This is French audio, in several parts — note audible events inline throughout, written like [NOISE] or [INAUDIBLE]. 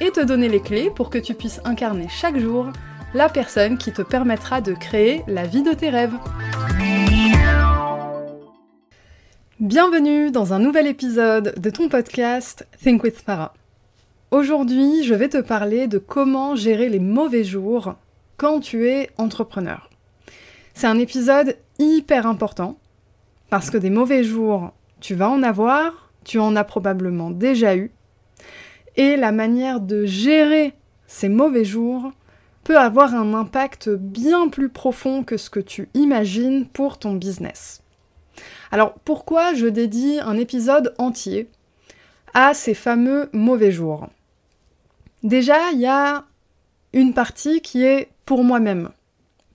et te donner les clés pour que tu puisses incarner chaque jour la personne qui te permettra de créer la vie de tes rêves. Bienvenue dans un nouvel épisode de ton podcast Think with Farah. Aujourd'hui, je vais te parler de comment gérer les mauvais jours quand tu es entrepreneur. C'est un épisode hyper important parce que des mauvais jours, tu vas en avoir, tu en as probablement déjà eu, et la manière de gérer ces mauvais jours peut avoir un impact bien plus profond que ce que tu imagines pour ton business. Alors pourquoi je dédie un épisode entier à ces fameux mauvais jours? Déjà, il y a une partie qui est pour moi-même,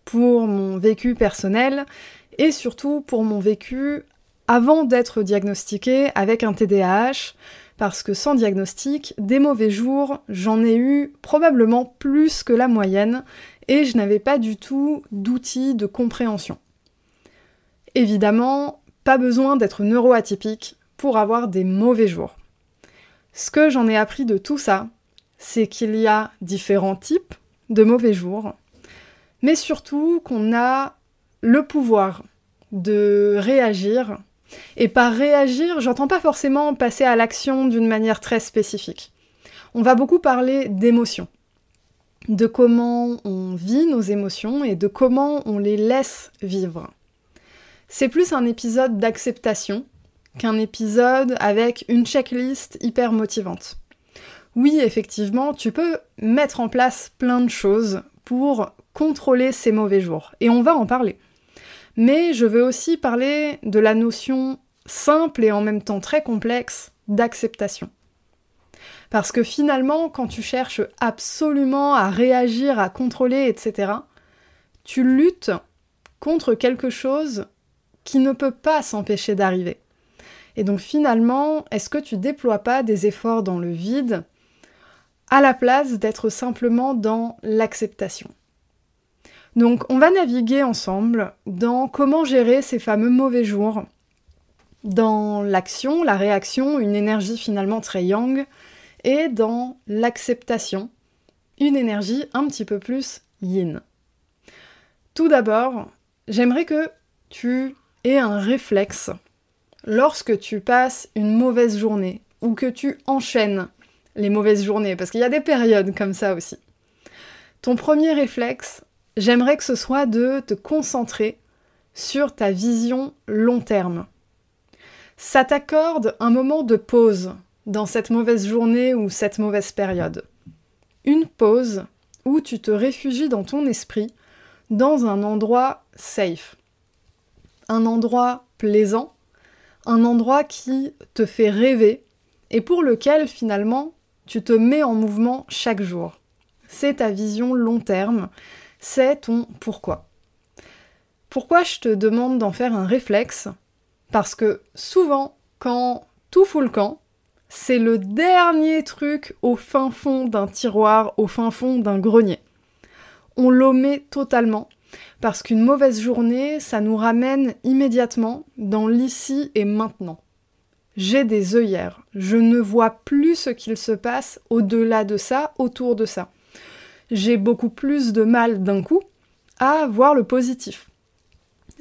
pour mon vécu personnel et surtout pour mon vécu avant d'être diagnostiqué avec un TDAH, parce que sans diagnostic, des mauvais jours, j'en ai eu probablement plus que la moyenne, et je n'avais pas du tout d'outils de compréhension. Évidemment, pas besoin d'être neuroatypique pour avoir des mauvais jours. Ce que j'en ai appris de tout ça, c'est qu'il y a différents types de mauvais jours, mais surtout qu'on a le pouvoir de réagir et par réagir, j'entends pas forcément passer à l'action d'une manière très spécifique. On va beaucoup parler d'émotions, de comment on vit nos émotions et de comment on les laisse vivre. C'est plus un épisode d'acceptation qu'un épisode avec une checklist hyper motivante. Oui, effectivement, tu peux mettre en place plein de choses pour contrôler ces mauvais jours, et on va en parler. Mais je veux aussi parler de la notion simple et en même temps très complexe d'acceptation. Parce que finalement, quand tu cherches absolument à réagir, à contrôler, etc., tu luttes contre quelque chose qui ne peut pas s'empêcher d'arriver. Et donc finalement, est-ce que tu déploies pas des efforts dans le vide à la place d'être simplement dans l'acceptation? Donc on va naviguer ensemble dans comment gérer ces fameux mauvais jours, dans l'action, la réaction, une énergie finalement très yang, et dans l'acceptation, une énergie un petit peu plus yin. Tout d'abord, j'aimerais que tu aies un réflexe lorsque tu passes une mauvaise journée ou que tu enchaînes les mauvaises journées, parce qu'il y a des périodes comme ça aussi. Ton premier réflexe, j'aimerais que ce soit de te concentrer sur ta vision long terme. Ça t'accorde un moment de pause dans cette mauvaise journée ou cette mauvaise période. Une pause où tu te réfugies dans ton esprit dans un endroit safe. Un endroit plaisant, un endroit qui te fait rêver et pour lequel finalement tu te mets en mouvement chaque jour. C'est ta vision long terme, c'est ton pourquoi. Pourquoi je te demande d'en faire un réflexe? Parce que souvent, quand tout fout le camp, c'est le dernier truc au fin fond d'un tiroir, au fin fond d'un grenier. On l'omet totalement parce qu'une mauvaise journée, ça nous ramène immédiatement dans l'ici et maintenant. J'ai des œillères, je ne vois plus ce qu'il se passe au-delà de ça, autour de ça j'ai beaucoup plus de mal d'un coup à voir le positif.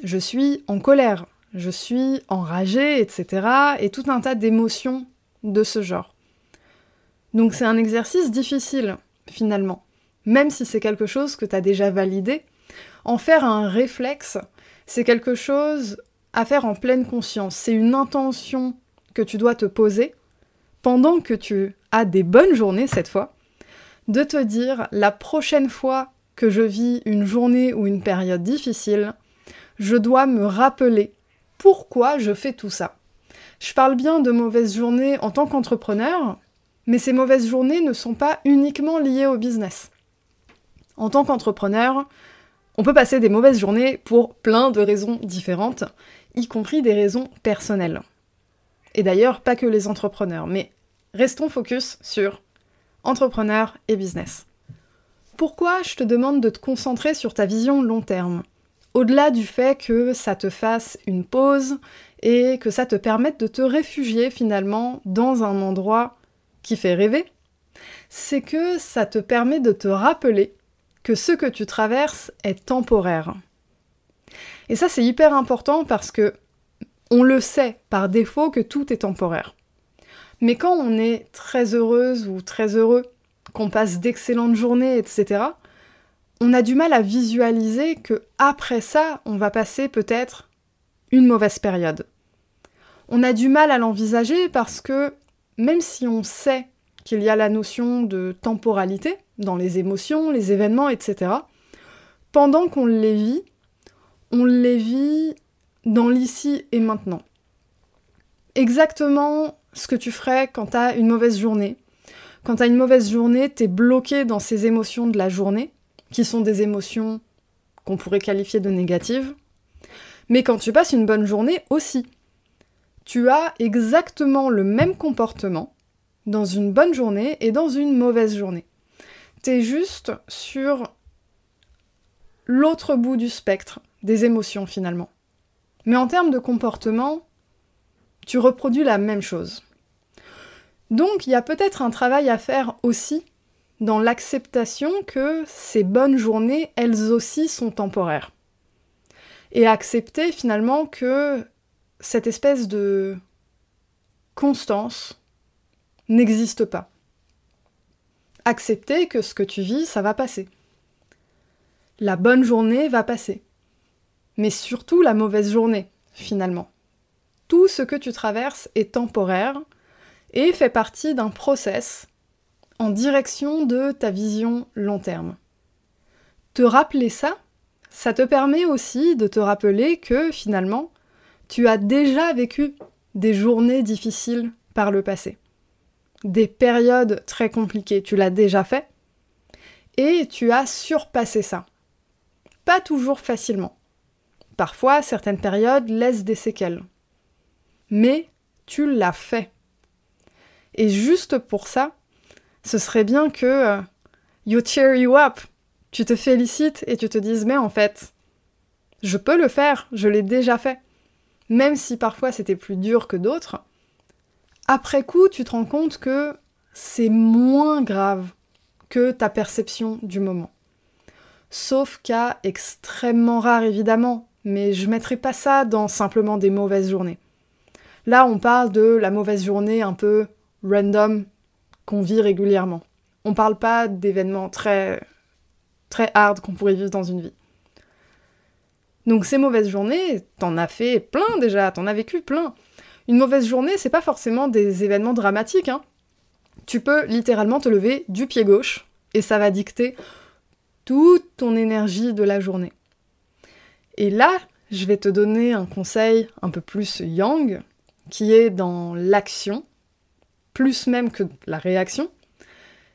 Je suis en colère, je suis enragée, etc. et tout un tas d'émotions de ce genre. Donc c'est un exercice difficile, finalement. Même si c'est quelque chose que tu as déjà validé, en faire un réflexe, c'est quelque chose à faire en pleine conscience. C'est une intention que tu dois te poser pendant que tu as des bonnes journées cette fois, de te dire la prochaine fois que je vis une journée ou une période difficile, je dois me rappeler pourquoi je fais tout ça. Je parle bien de mauvaises journées en tant qu'entrepreneur, Mais ces mauvaises journées ne sont pas uniquement liées au business. En tant qu'entrepreneur, on peut passer des mauvaises journées pour plein de raisons différentes, y compris des raisons personnelles. Et d'ailleurs, pas que les entrepreneurs, mais restons focus sur entrepreneur et business. Pourquoi je te demande de te concentrer sur ta vision long terme? Au-delà du fait que ça te fasse une pause et que ça te permette de te réfugier finalement dans un endroit qui fait rêver, c'est que ça te permet de te rappeler que ce que tu traverses est temporaire. Et ça c'est hyper important parce que on le sait par défaut que tout est temporaire. Mais quand on est très heureuse ou très heureux, qu'on passe d'excellentes journées, etc., on a du mal à visualiser que après ça, on va passer peut-être une mauvaise période. On a du mal à l'envisager parce que même si on sait qu'il y a la notion de temporalité dans les émotions, les événements, etc., pendant qu'on les vit, on les vit dans l'ici et maintenant. Exactement ce que tu ferais quand tu as une mauvaise journée. Quand tu as une mauvaise journée, tu es bloqué dans ces émotions de la journée, qui sont des émotions qu'on pourrait qualifier de négatives. Mais quand tu passes une bonne journée aussi, tu as exactement le même comportement dans une bonne journée et dans une mauvaise journée. Tu es juste sur l'autre bout du spectre des émotions finalement. Mais en termes de comportement, tu reproduis la même chose. Donc il y a peut-être un travail à faire aussi dans l'acceptation que ces bonnes journées, elles aussi, sont temporaires. Et accepter finalement que cette espèce de constance n'existe pas. Accepter que ce que tu vis, ça va passer. La bonne journée va passer. Mais surtout la mauvaise journée, finalement. Tout ce que tu traverses est temporaire et fait partie d'un process en direction de ta vision long terme. Te rappeler ça, ça te permet aussi de te rappeler que finalement, tu as déjà vécu des journées difficiles par le passé, des périodes très compliquées, tu l'as déjà fait, et tu as surpassé ça. Pas toujours facilement. Parfois, certaines périodes laissent des séquelles. Mais tu l'as fait. Et juste pour ça, ce serait bien que euh, you cheer you up, tu te félicites et tu te dises mais en fait, je peux le faire, je l'ai déjà fait. Même si parfois c'était plus dur que d'autres, après coup, tu te rends compte que c'est moins grave que ta perception du moment. Sauf cas extrêmement rare évidemment, mais je mettrai pas ça dans simplement des mauvaises journées. Là, on parle de la mauvaise journée un peu random qu'on vit régulièrement. On parle pas d'événements très très hard qu'on pourrait vivre dans une vie. Donc ces mauvaises journées, t'en as fait plein déjà, t'en as vécu plein. Une mauvaise journée, c'est pas forcément des événements dramatiques. Hein. Tu peux littéralement te lever du pied gauche et ça va dicter toute ton énergie de la journée. Et là, je vais te donner un conseil un peu plus yang, qui est dans l'action, plus même que la réaction,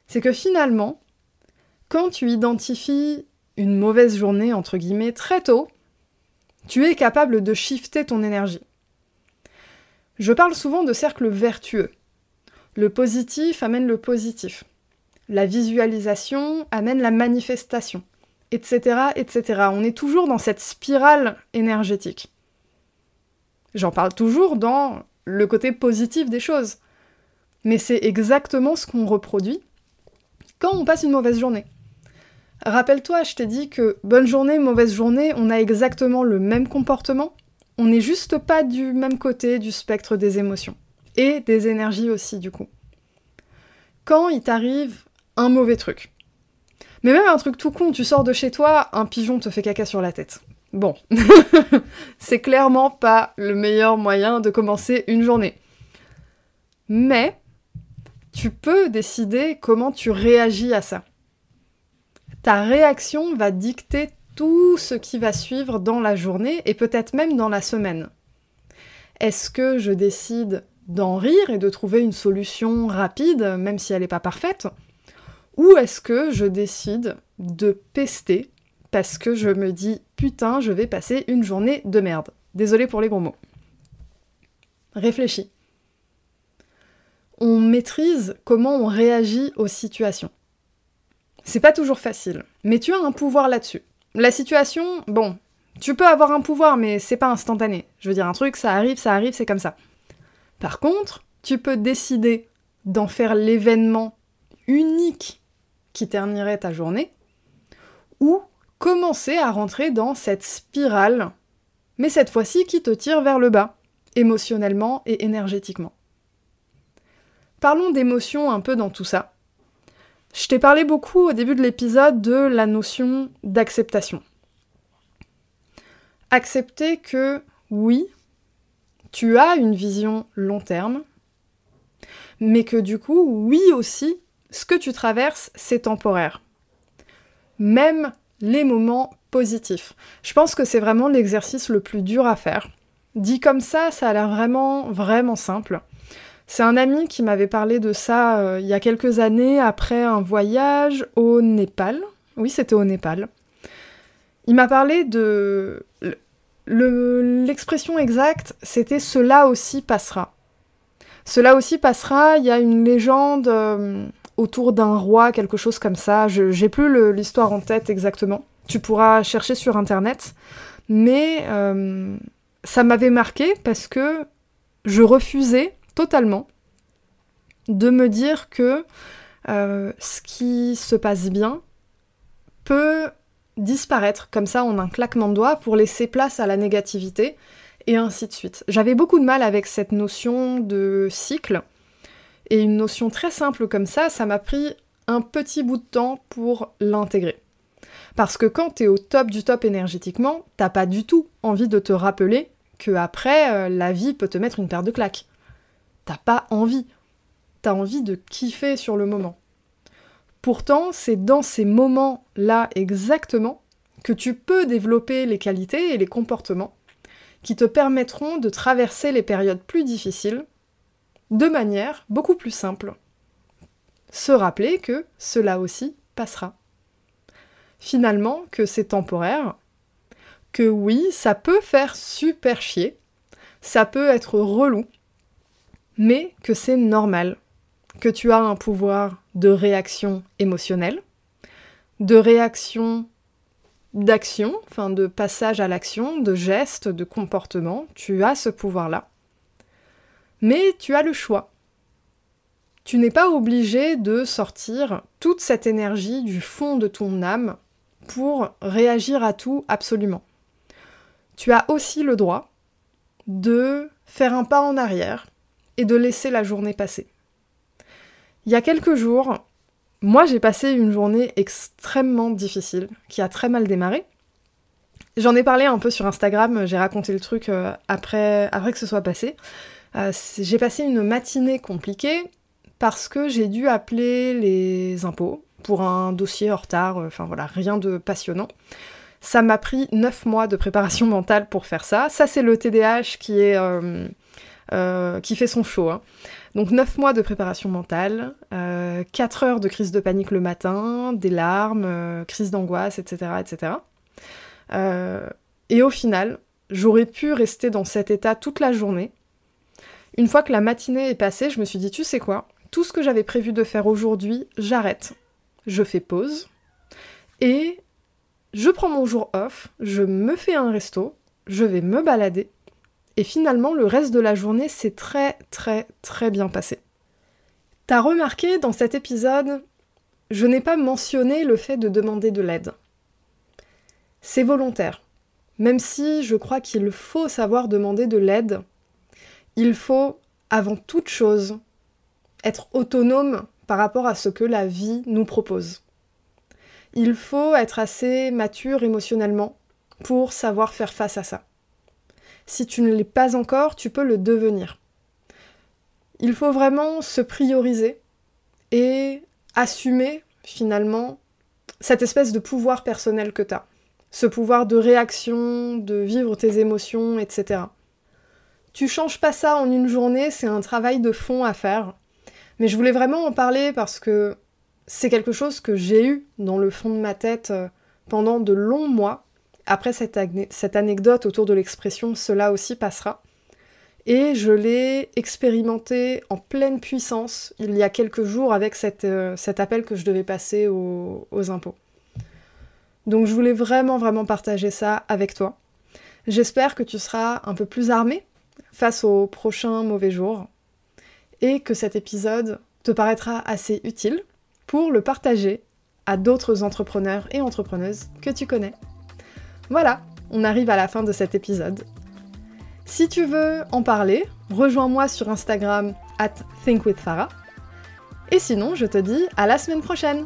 c'est que finalement, quand tu identifies une mauvaise journée, entre guillemets, très tôt, tu es capable de shifter ton énergie. Je parle souvent de cercle vertueux. Le positif amène le positif. La visualisation amène la manifestation, etc., etc. On est toujours dans cette spirale énergétique. J'en parle toujours dans le côté positif des choses. Mais c'est exactement ce qu'on reproduit quand on passe une mauvaise journée. Rappelle-toi, je t'ai dit que bonne journée, mauvaise journée, on a exactement le même comportement, on n'est juste pas du même côté du spectre des émotions. Et des énergies aussi, du coup. Quand il t'arrive un mauvais truc, mais même un truc tout con, tu sors de chez toi, un pigeon te fait caca sur la tête. Bon, [LAUGHS] c'est clairement pas le meilleur moyen de commencer une journée. Mais tu peux décider comment tu réagis à ça. Ta réaction va dicter tout ce qui va suivre dans la journée et peut-être même dans la semaine. Est-ce que je décide d'en rire et de trouver une solution rapide, même si elle n'est pas parfaite? Ou est-ce que je décide de pester parce que je me dis putain, je vais passer une journée de merde Désolé pour les gros mots. Réfléchis. On maîtrise comment on réagit aux situations. C'est pas toujours facile, mais tu as un pouvoir là-dessus. La situation, bon, tu peux avoir un pouvoir, mais c'est pas instantané. Je veux dire, un truc, ça arrive, ça arrive, c'est comme ça. Par contre, tu peux décider d'en faire l'événement unique qui ternirait ta journée, ou commencer à rentrer dans cette spirale, mais cette fois-ci qui te tire vers le bas, émotionnellement et énergétiquement. Parlons d'émotions un peu dans tout ça. Je t'ai parlé beaucoup au début de l'épisode de la notion d'acceptation. Accepter que oui, tu as une vision long terme, mais que du coup, oui aussi, ce que tu traverses, c'est temporaire. Même les moments positifs. Je pense que c'est vraiment l'exercice le plus dur à faire. Dit comme ça, ça a l'air vraiment, vraiment simple. C'est un ami qui m'avait parlé de ça euh, il y a quelques années après un voyage au Népal. Oui, c'était au Népal. Il m'a parlé de... L'expression exacte, c'était cela aussi passera. Cela aussi passera, il y a une légende euh, autour d'un roi, quelque chose comme ça. J'ai plus l'histoire en tête exactement. Tu pourras chercher sur internet. Mais euh, ça m'avait marqué parce que je refusais totalement de me dire que euh, ce qui se passe bien peut disparaître comme ça en un claquement de doigts pour laisser place à la négativité et ainsi de suite. J'avais beaucoup de mal avec cette notion de cycle et une notion très simple comme ça, ça m'a pris un petit bout de temps pour l'intégrer. Parce que quand t'es au top du top énergétiquement, t'as pas du tout envie de te rappeler que après euh, la vie peut te mettre une paire de claques t'as pas envie. T'as envie de kiffer sur le moment. Pourtant, c'est dans ces moments-là exactement que tu peux développer les qualités et les comportements qui te permettront de traverser les périodes plus difficiles de manière beaucoup plus simple. Se rappeler que cela aussi passera. Finalement, que c'est temporaire, que oui, ça peut faire super chier, ça peut être relou, mais que c'est normal, que tu as un pouvoir de réaction émotionnelle, de réaction d'action, enfin de passage à l'action, de geste, de comportement, tu as ce pouvoir-là. Mais tu as le choix. Tu n'es pas obligé de sortir toute cette énergie du fond de ton âme pour réagir à tout absolument. Tu as aussi le droit de faire un pas en arrière et de laisser la journée passer. Il y a quelques jours, moi j'ai passé une journée extrêmement difficile, qui a très mal démarré. J'en ai parlé un peu sur Instagram, j'ai raconté le truc euh, après, après que ce soit passé. Euh, j'ai passé une matinée compliquée parce que j'ai dû appeler les impôts pour un dossier en retard, euh, enfin voilà, rien de passionnant. Ça m'a pris 9 mois de préparation [LAUGHS] mentale pour faire ça. Ça, c'est le TDAH qui est euh, qui fait son show. Hein. Donc 9 mois de préparation mentale, 4 euh, heures de crise de panique le matin, des larmes, crise d'angoisse, etc. etc. et au final, j'aurais pu rester dans cet état toute la journée. Une fois que la matinée est passée, je me suis dit, tu sais quoi, tout ce que j'avais prévu de faire aujourd'hui, j'arrête. Je fais pause. Et je prends mon jour off, je me fais un resto, je vais me balader et finalement, le reste de la journée s'est très très très bien passé. T'as remarqué dans cet épisode, je n'ai pas mentionné le fait de demander de l'aide. C'est volontaire. Même si je crois qu'il faut savoir demander de l'aide, il faut, avant toute chose, être autonome par rapport à ce que la vie nous propose. Il faut être assez mature émotionnellement pour savoir faire face à ça. Si tu ne l'es pas encore, tu peux le devenir. Il faut vraiment se prioriser et assumer finalement cette espèce de pouvoir personnel que tu as. Ce pouvoir de réaction, de vivre tes émotions, etc. tu changes pas ça en une journée, c'est un travail de fond à faire. Mais je voulais vraiment en parler parce que c'est quelque chose que j'ai eu dans le fond de ma tête euh, pendant de longs mois. Après cette, cette anecdote autour de l'expression cela aussi passera. Et je l'ai expérimenté en pleine puissance il y a quelques jours avec euh, cet appel que je devais passer aux, aux impôts. Donc je voulais vraiment vraiment partager ça avec toi. J'espère que tu seras un peu plus armé face aux prochains mauvais jours et que cet épisode te paraîtra assez utile pour le partager à d'autres entrepreneurs et entrepreneuses que tu connais. Voilà, on arrive à la fin de cet épisode. Si tu veux en parler, rejoins-moi sur Instagram at thinkwithfarah. Et sinon, je te dis à la semaine prochaine